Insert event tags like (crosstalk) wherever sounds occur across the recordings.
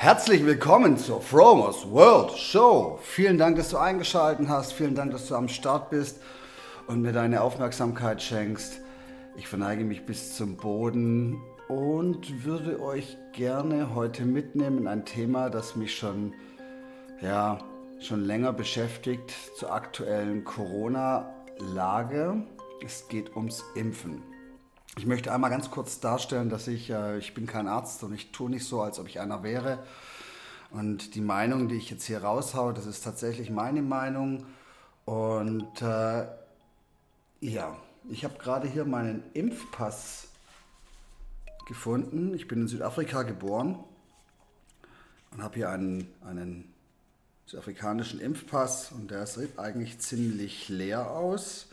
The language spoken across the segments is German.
Herzlich willkommen zur Fromers World Show. Vielen Dank, dass du eingeschaltet hast. Vielen Dank, dass du am Start bist und mir deine Aufmerksamkeit schenkst. Ich verneige mich bis zum Boden und würde euch gerne heute mitnehmen in ein Thema, das mich schon, ja, schon länger beschäftigt zur aktuellen Corona-Lage. Es geht ums Impfen. Ich möchte einmal ganz kurz darstellen, dass ich, äh, ich bin kein Arzt und ich tue nicht so, als ob ich einer wäre. Und die Meinung, die ich jetzt hier raushaue, das ist tatsächlich meine Meinung. Und äh, ja, ich habe gerade hier meinen Impfpass gefunden. Ich bin in Südafrika geboren und habe hier einen, einen südafrikanischen Impfpass und der sieht eigentlich ziemlich leer aus.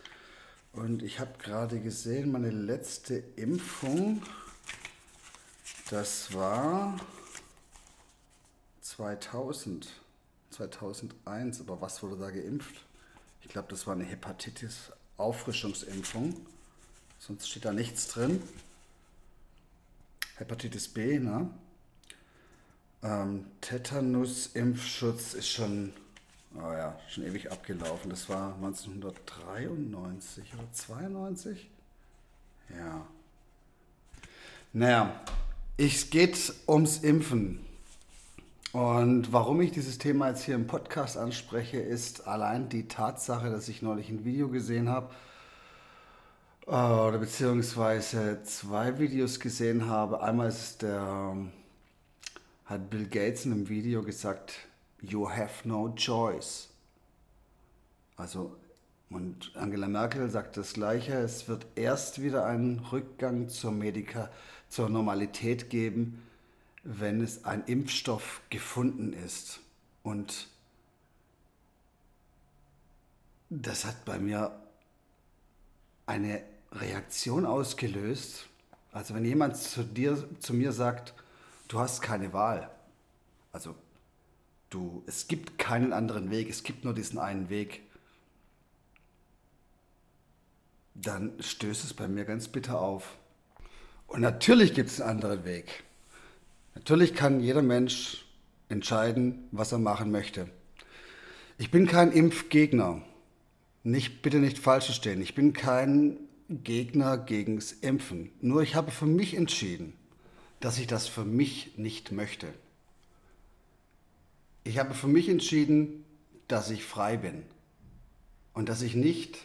Und ich habe gerade gesehen, meine letzte Impfung, das war 2000, 2001. Aber was wurde da geimpft? Ich glaube, das war eine Hepatitis-Auffrischungsimpfung. Sonst steht da nichts drin. Hepatitis B, ne? Ähm, Tetanus-Impfschutz ist schon oh ja, schon ewig abgelaufen. Das war 1993 oder 92? Ja. Naja, es geht ums Impfen. Und warum ich dieses Thema jetzt hier im Podcast anspreche, ist allein die Tatsache, dass ich neulich ein Video gesehen habe, äh, oder beziehungsweise zwei Videos gesehen habe. Einmal ist der, hat Bill Gates in einem Video gesagt, You have no choice. Also, und Angela Merkel sagt das Gleiche, es wird erst wieder einen Rückgang zur, Medika, zur Normalität geben, wenn es ein Impfstoff gefunden ist. Und das hat bei mir eine Reaktion ausgelöst. Also wenn jemand zu dir, zu mir sagt, du hast keine Wahl, also Du, es gibt keinen anderen Weg, es gibt nur diesen einen Weg. Dann stößt es bei mir ganz bitter auf. Und natürlich gibt es einen anderen Weg. Natürlich kann jeder Mensch entscheiden, was er machen möchte. Ich bin kein Impfgegner. Nicht, bitte nicht falsch verstehen. Ich bin kein Gegner gegens Impfen. Nur ich habe für mich entschieden, dass ich das für mich nicht möchte. Ich habe für mich entschieden, dass ich frei bin und dass ich nicht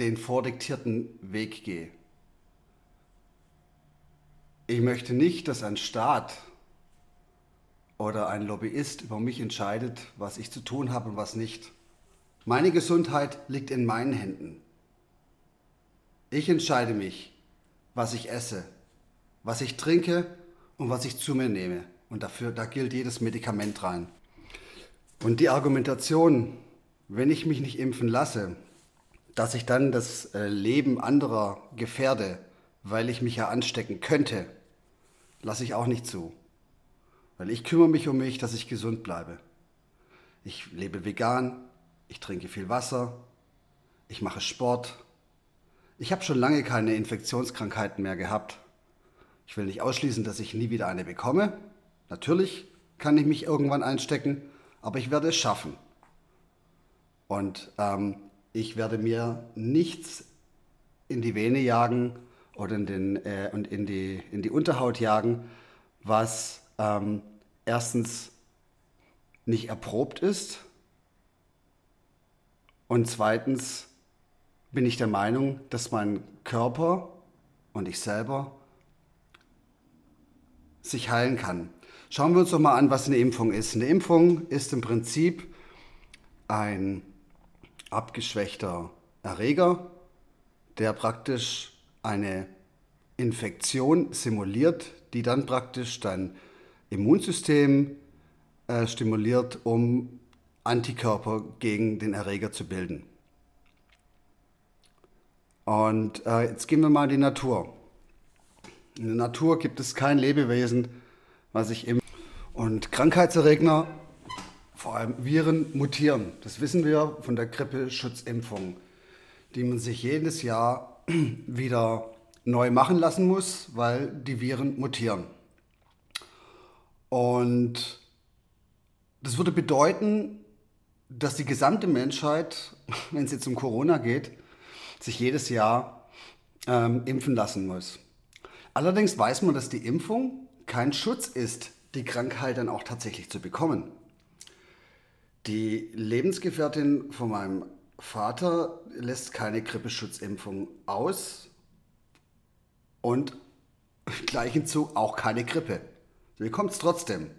den vordiktierten Weg gehe. Ich möchte nicht, dass ein Staat oder ein Lobbyist über mich entscheidet, was ich zu tun habe und was nicht. Meine Gesundheit liegt in meinen Händen. Ich entscheide mich, was ich esse, was ich trinke und was ich zu mir nehme. Und dafür, da gilt jedes Medikament rein. Und die Argumentation, wenn ich mich nicht impfen lasse, dass ich dann das äh, Leben anderer gefährde, weil ich mich ja anstecken könnte, lasse ich auch nicht zu. Weil ich kümmere mich um mich, dass ich gesund bleibe. Ich lebe vegan, ich trinke viel Wasser, ich mache Sport. Ich habe schon lange keine Infektionskrankheiten mehr gehabt. Ich will nicht ausschließen, dass ich nie wieder eine bekomme, Natürlich kann ich mich irgendwann einstecken, aber ich werde es schaffen. Und ähm, ich werde mir nichts in die Vene jagen oder in, den, äh, und in, die, in die Unterhaut jagen, was ähm, erstens nicht erprobt ist und zweitens bin ich der Meinung, dass mein Körper und ich selber sich heilen kann. Schauen wir uns doch mal an, was eine Impfung ist. Eine Impfung ist im Prinzip ein abgeschwächter Erreger, der praktisch eine Infektion simuliert, die dann praktisch dein Immunsystem äh, stimuliert, um Antikörper gegen den Erreger zu bilden. Und äh, jetzt gehen wir mal in die Natur. In der Natur gibt es kein Lebewesen, was sich im und Krankheitserreger, vor allem Viren, mutieren. Das wissen wir von der Grippeschutzimpfung, die man sich jedes Jahr (clears throat) wieder neu machen lassen muss, weil die Viren mutieren. Und das würde bedeuten, dass die gesamte Menschheit, (laughs) wenn es jetzt um Corona geht, sich jedes Jahr ähm, impfen lassen muss. Allerdings weiß man, dass die Impfung kein Schutz ist, die Krankheit dann auch tatsächlich zu bekommen. Die Lebensgefährtin von meinem Vater lässt keine Grippeschutzimpfung aus und gleich hinzu auch keine Grippe. Sie bekommt es trotzdem.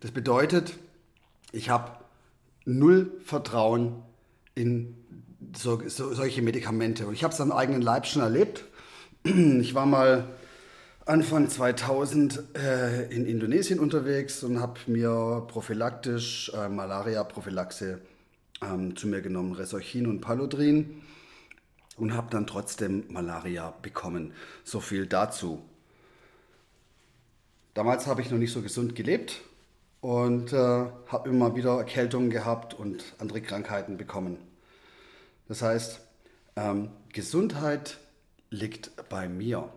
Das bedeutet, ich habe null Vertrauen in so, so, solche Medikamente. Und ich habe es am eigenen Leib schon erlebt. Ich war mal Anfang 2000 äh, in Indonesien unterwegs und habe mir prophylaktisch äh, Malaria-Prophylaxe ähm, zu mir genommen, Resorchin und Paludrin und habe dann trotzdem Malaria bekommen. So viel dazu. Damals habe ich noch nicht so gesund gelebt und äh, habe immer wieder Erkältungen gehabt und andere Krankheiten bekommen. Das heißt, ähm, Gesundheit liegt bei mir.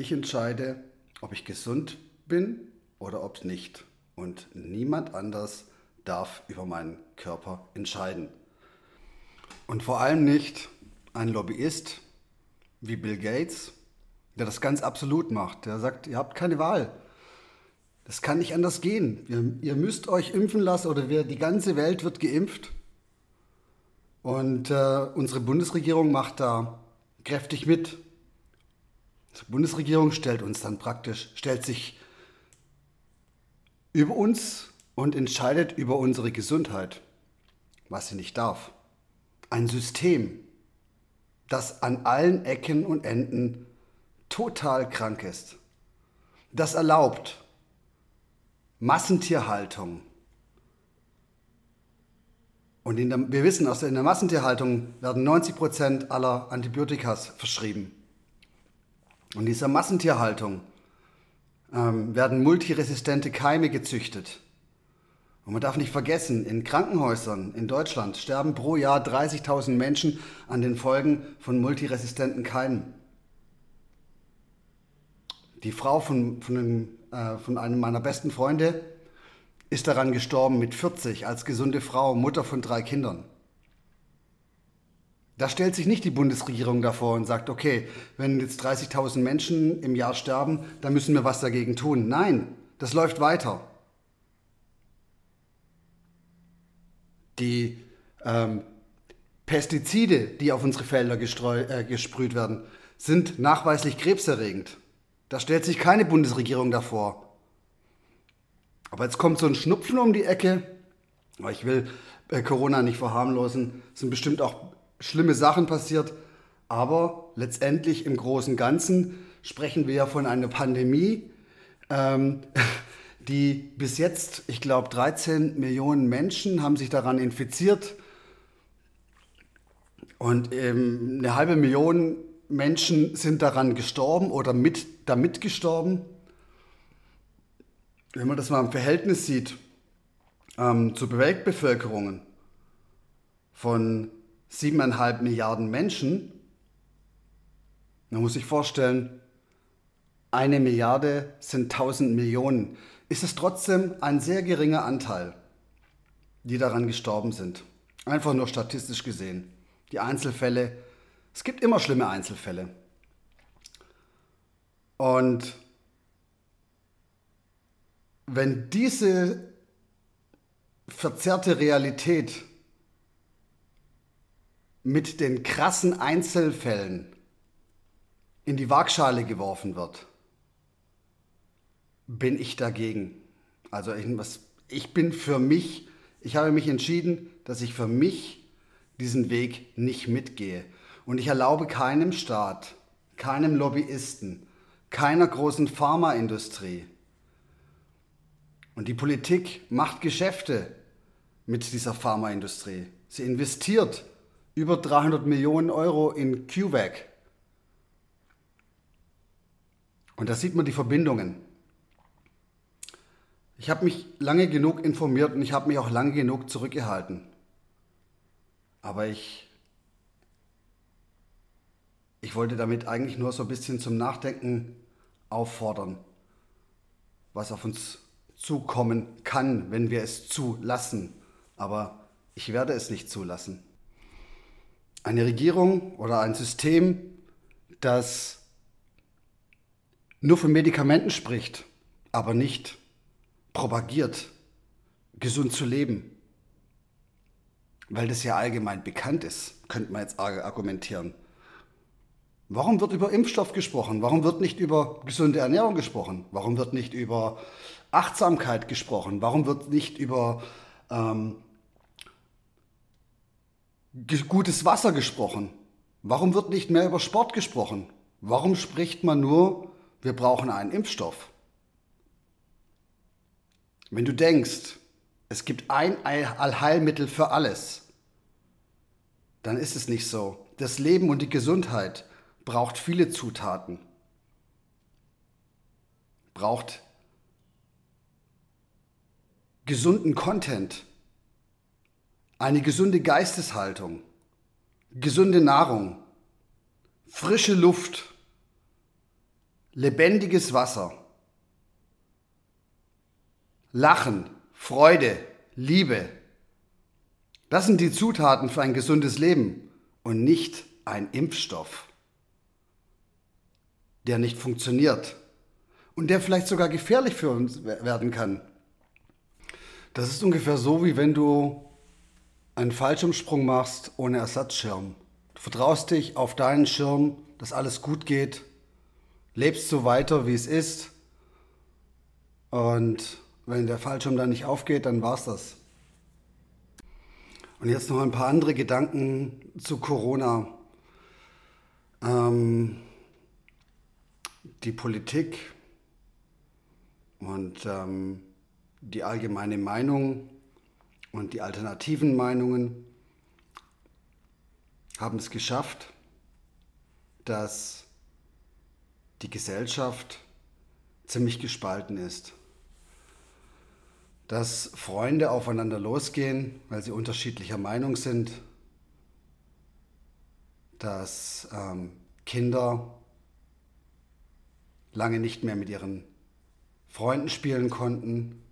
Ich entscheide, ob ich gesund bin oder ob nicht. Und niemand anders darf über meinen Körper entscheiden. Und vor allem nicht ein Lobbyist wie Bill Gates, der das ganz absolut macht. Der sagt, ihr habt keine Wahl. Das kann nicht anders gehen. Ihr, müsst euch impfen lassen oder wir, die ganze Welt wird geimpft. Und äh, unsere Bundesregierung macht da kräftig mit. Die Bundesregierung stellt uns dann praktisch, stellt sich über uns und entscheidet über unsere Gesundheit, was sie nicht darf. Ein System, das an allen Ecken und Enden total krank ist. Das erlaubt Massentierhaltung. Und der, wir wissen, aus in der Massentierhaltung werden 90 Prozent aller Antibiotikas verschrieben. Und dieser Massentierhaltung ähm, werden multiresistente Keime gezüchtet. Und man darf nicht vergessen, in Krankenhäusern in Deutschland sterben pro Jahr 30.000 Menschen an den Folgen von multiresistenten Keimen. Die Frau von, von, einem, äh, von einem meiner besten Freunde ist daran gestorben mit 40 als gesunde Frau, Mutter von drei Kindern. Da stellt sich nicht die Bundesregierung davor und sagt, okay, wenn jetzt 30.000 Menschen im Jahr sterben, dann müssen wir was dagegen tun. Nein, das läuft weiter. Die ähm, Pestizide, die auf unsere Felder äh, gesprüht werden, sind nachweislich krebserregend. Da stellt sich keine Bundesregierung davor. Aber jetzt kommt so ein Schnupfen um die Ecke. Ich will äh, Corona nicht verharmlosen. Es sind bestimmt auch schlimme Sachen passiert. Aber letztendlich im Großen und Ganzen sprechen wir ja von einer Pandemie, ähm, (laughs) die bis jetzt, ich glaube, 13 Millionen Menschen haben sich daran infiziert. Und ähm, eine halbe Million Menschen sind daran gestorben oder mit, damit gestorben. Wenn man das mal im Verhältnis sieht ähm, zu Weltbevölkerungen von siebeneinhalb Milliarden Menschen, man muss sich vorstellen, eine Milliarde sind tausend Millionen, ist es trotzdem ein sehr geringer Anteil, die daran gestorben sind. Einfach nur statistisch gesehen. Die Einzelfälle, es gibt immer schlimme Einzelfälle. Und wenn diese verzerrte Realität mit den krassen Einzelfällen in die Waagschale geworfen wird, bin ich dagegen. Also ich, was, ich bin für mich, ich habe mich entschieden, dass ich für mich diesen Weg nicht mitgehe. Und ich erlaube keinem Staat, keinem Lobbyisten, keiner großen Pharmaindustrie, und die Politik macht Geschäfte mit dieser Pharmaindustrie. Sie investiert über 300 Millionen Euro in QVAC. Und da sieht man die Verbindungen. Ich habe mich lange genug informiert und ich habe mich auch lange genug zurückgehalten. Aber ich, ich wollte damit eigentlich nur so ein bisschen zum Nachdenken auffordern. was auf uns zukommen kann, wenn wir es zulassen. Aber ich werde es nicht zulassen. Eine Regierung oder ein System, das nur von Medikamenten spricht, aber nicht propagiert, gesund zu leben. Weil das ja allgemein bekannt ist, könnte man jetzt argumentieren. Warum wird über Impfstoff gesprochen? Warum wird nicht über gesunde Ernährung gesprochen? Warum wird nicht über Achtsamkeit gesprochen? Warum wird nicht über ähm, gutes Wasser gesprochen? Warum wird nicht mehr über Sport gesprochen? Warum spricht man nur, wir brauchen einen Impfstoff? Wenn du denkst, es gibt ein Allheilmittel für alles, dann ist es nicht so. Das Leben und die Gesundheit braucht viele Zutaten, braucht gesunden Content, eine gesunde Geisteshaltung, gesunde Nahrung, frische Luft, lebendiges Wasser, Lachen, Freude, Liebe. Das sind die Zutaten für ein gesundes Leben und nicht ein Impfstoff der nicht funktioniert und der vielleicht sogar gefährlich für uns werden kann. Das ist ungefähr so, wie wenn du einen Fallschirmsprung machst ohne Ersatzschirm. Du vertraust dich auf deinen Schirm, dass alles gut geht, lebst so weiter, wie es ist. Und wenn der Fallschirm dann nicht aufgeht, dann war's das. Und jetzt noch ein paar andere Gedanken zu Corona. Ähm, die Politik und ähm, die allgemeine Meinung und die alternativen Meinungen haben es geschafft, dass die Gesellschaft ziemlich gespalten ist. Dass Freunde aufeinander losgehen, weil sie unterschiedlicher Meinung sind. Dass ähm, Kinder lange nicht mehr mit ihren Freunden spielen konnten,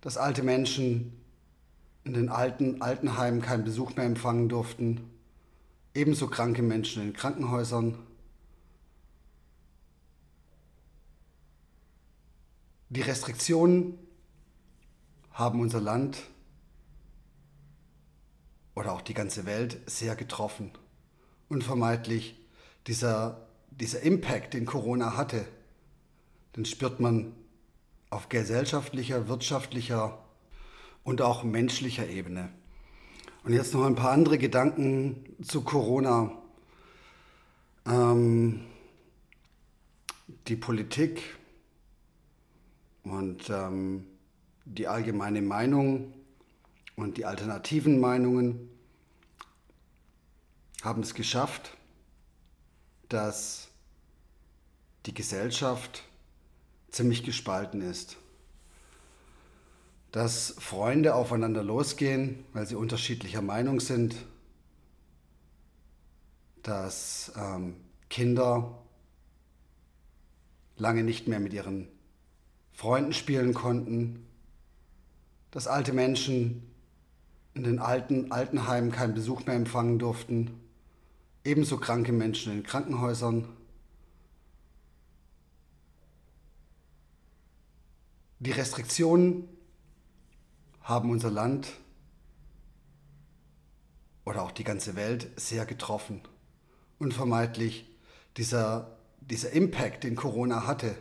dass alte Menschen in den alten Altenheimen keinen Besuch mehr empfangen durften, ebenso kranke Menschen in Krankenhäusern. Die Restriktionen haben unser Land oder auch die ganze Welt sehr getroffen. Unvermeidlich dieser dieser Impact, den Corona hatte, den spürt man auf gesellschaftlicher, wirtschaftlicher und auch menschlicher Ebene. Und jetzt noch ein paar andere Gedanken zu Corona. Ähm, die Politik und ähm, die allgemeine Meinung und die alternativen Meinungen haben es geschafft, dass die Gesellschaft ziemlich gespalten ist. Dass Freunde aufeinander losgehen, weil sie unterschiedlicher Meinung sind. Dass ähm, Kinder lange nicht mehr mit ihren Freunden spielen konnten. Dass alte Menschen in den alten Altenheimen keinen Besuch mehr empfangen durften ebenso kranke Menschen in Krankenhäusern. Die Restriktionen haben unser Land oder auch die ganze Welt sehr getroffen. Unvermeidlich dieser, dieser Impact, den Corona hatte,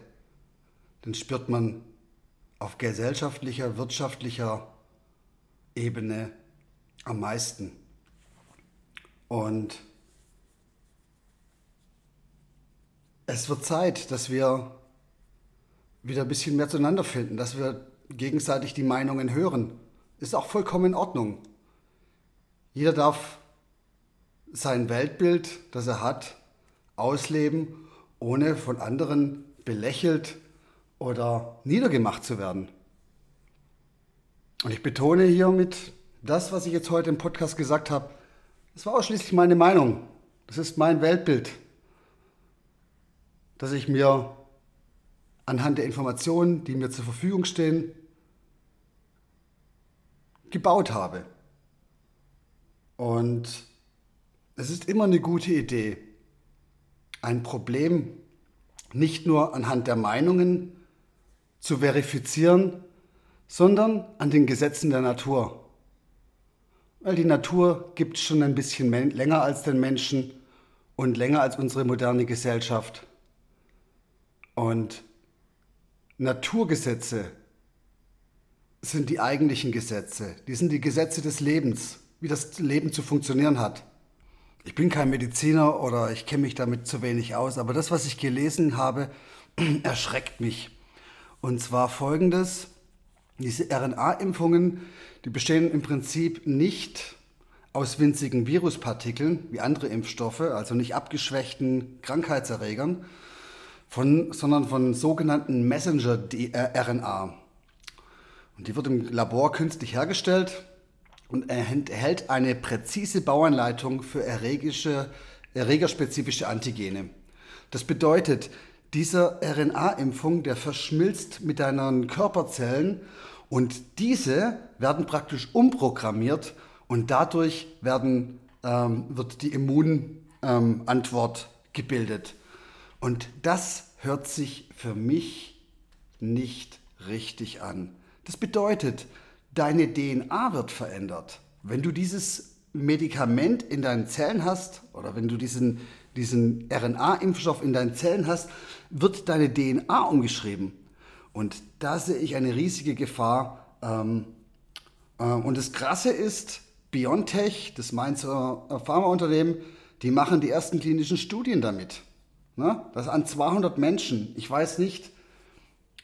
den spürt man auf gesellschaftlicher, wirtschaftlicher Ebene am meisten. Und Es wird Zeit, dass wir wieder ein bisschen mehr zueinander finden, dass wir gegenseitig die Meinungen hören. Ist auch vollkommen in Ordnung. Jeder darf sein Weltbild, das er hat, ausleben, ohne von anderen belächelt oder niedergemacht zu werden. Und ich betone hiermit, das, was ich jetzt heute im Podcast gesagt habe, das war ausschließlich meine Meinung. Das ist mein Weltbild dass ich mir anhand der Informationen, die mir zur Verfügung stehen, gebaut habe. Und es ist immer eine gute Idee, ein Problem nicht nur anhand der Meinungen zu verifizieren, sondern an den Gesetzen der Natur. Weil die Natur gibt es schon ein bisschen länger als den Menschen und länger als unsere moderne Gesellschaft. Und Naturgesetze sind die eigentlichen Gesetze. Die sind die Gesetze des Lebens, wie das Leben zu funktionieren hat. Ich bin kein Mediziner oder ich kenne mich damit zu wenig aus, aber das, was ich gelesen habe, (clears throat) erschreckt mich. Und zwar folgendes, diese RNA-Impfungen, die bestehen im Prinzip nicht aus winzigen Viruspartikeln wie andere Impfstoffe, also nicht abgeschwächten Krankheitserregern, von, sondern von sogenannten Messenger-RNA. Die wird im Labor künstlich hergestellt und erhält eine präzise Bauanleitung für erregerspezifische Antigene. Das bedeutet, dieser RNA-Impfung, der verschmilzt mit deinen Körperzellen und diese werden praktisch umprogrammiert und dadurch werden, ähm, wird die Immunantwort ähm, gebildet. Und das hört sich für mich nicht richtig an. Das bedeutet, deine DNA wird verändert. Wenn du dieses Medikament in deinen Zellen hast oder wenn du diesen, diesen RNA-Impfstoff in deinen Zellen hast, wird deine DNA umgeschrieben. Und da sehe ich eine riesige Gefahr. Ähm, äh, und das Krasse ist, BioNTech, das Mainzer Pharmaunternehmen, die machen die ersten klinischen Studien damit. Ne? Das an 200 Menschen. Ich weiß nicht,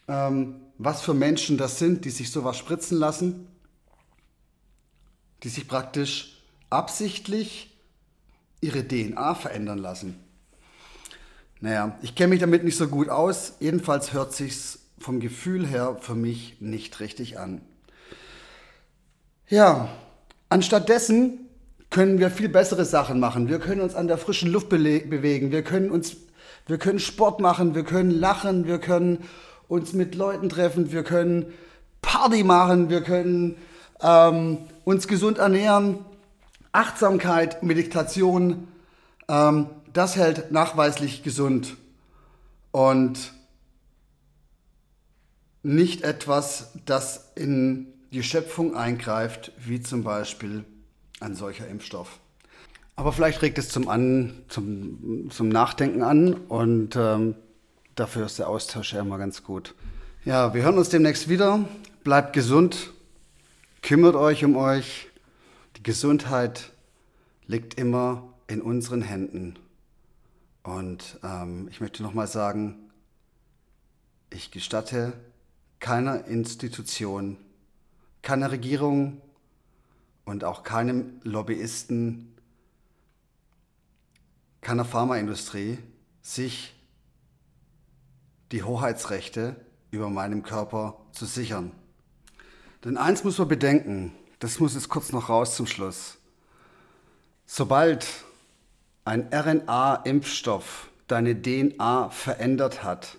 ähm, was für Menschen das sind, die sich sowas spritzen lassen, die sich praktisch absichtlich ihre DNA verändern lassen. Naja, ich kenne mich damit nicht so gut aus. Jedenfalls hört sich's vom Gefühl her für mich nicht richtig an. Ja, anstattdessen können wir viel bessere Sachen machen. Wir können uns an der frischen Luft bewegen. Wir können uns, wir können Sport machen. Wir können lachen. Wir können uns mit Leuten treffen, wir können Party machen, wir können ähm, uns gesund ernähren. Achtsamkeit, Meditation, ähm, das hält nachweislich gesund und nicht etwas, das in die Schöpfung eingreift, wie zum Beispiel ein solcher Impfstoff. Aber vielleicht regt es zum, an, zum, zum Nachdenken an und ähm, dafür ist der Austausch ja immer ganz gut. Ja, wir hören uns demnächst wieder. Bleibt gesund, kümmert euch um euch. Die Gesundheit liegt immer in unseren Händen. Und ähm, ich möchte nochmal sagen, ich gestatte keiner Institution, keiner Regierung und auch keinem Lobbyisten, keiner Pharmaindustrie, sich die Hoheitsrechte über meinem Körper zu sichern. Denn eins muss man bedenken, das muss jetzt kurz noch raus zum Schluss. Sobald ein RNA-Impfstoff deine DNA verändert hat,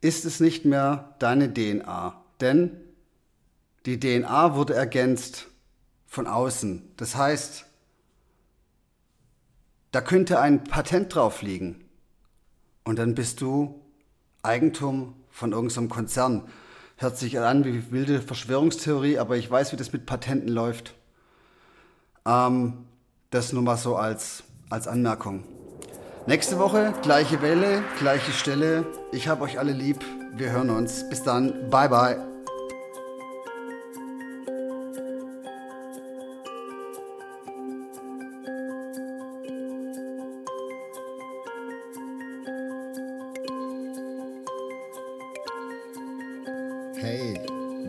ist es nicht mehr deine DNA, denn die DNA wurde ergänzt von außen. Das heißt, da könnte ein Patent drauf liegen. Und dann bist du Eigentum von irgendeinem Konzern. Hört sich an wie wilde Verschwörungstheorie, aber ich weiß, wie das mit Patenten läuft. Ähm, das nur mal so als, als Anmerkung. Nächste Woche gleiche Welle, gleiche Stelle. Ich habe euch alle lieb. Wir hören uns. Bis dann. Bye bye.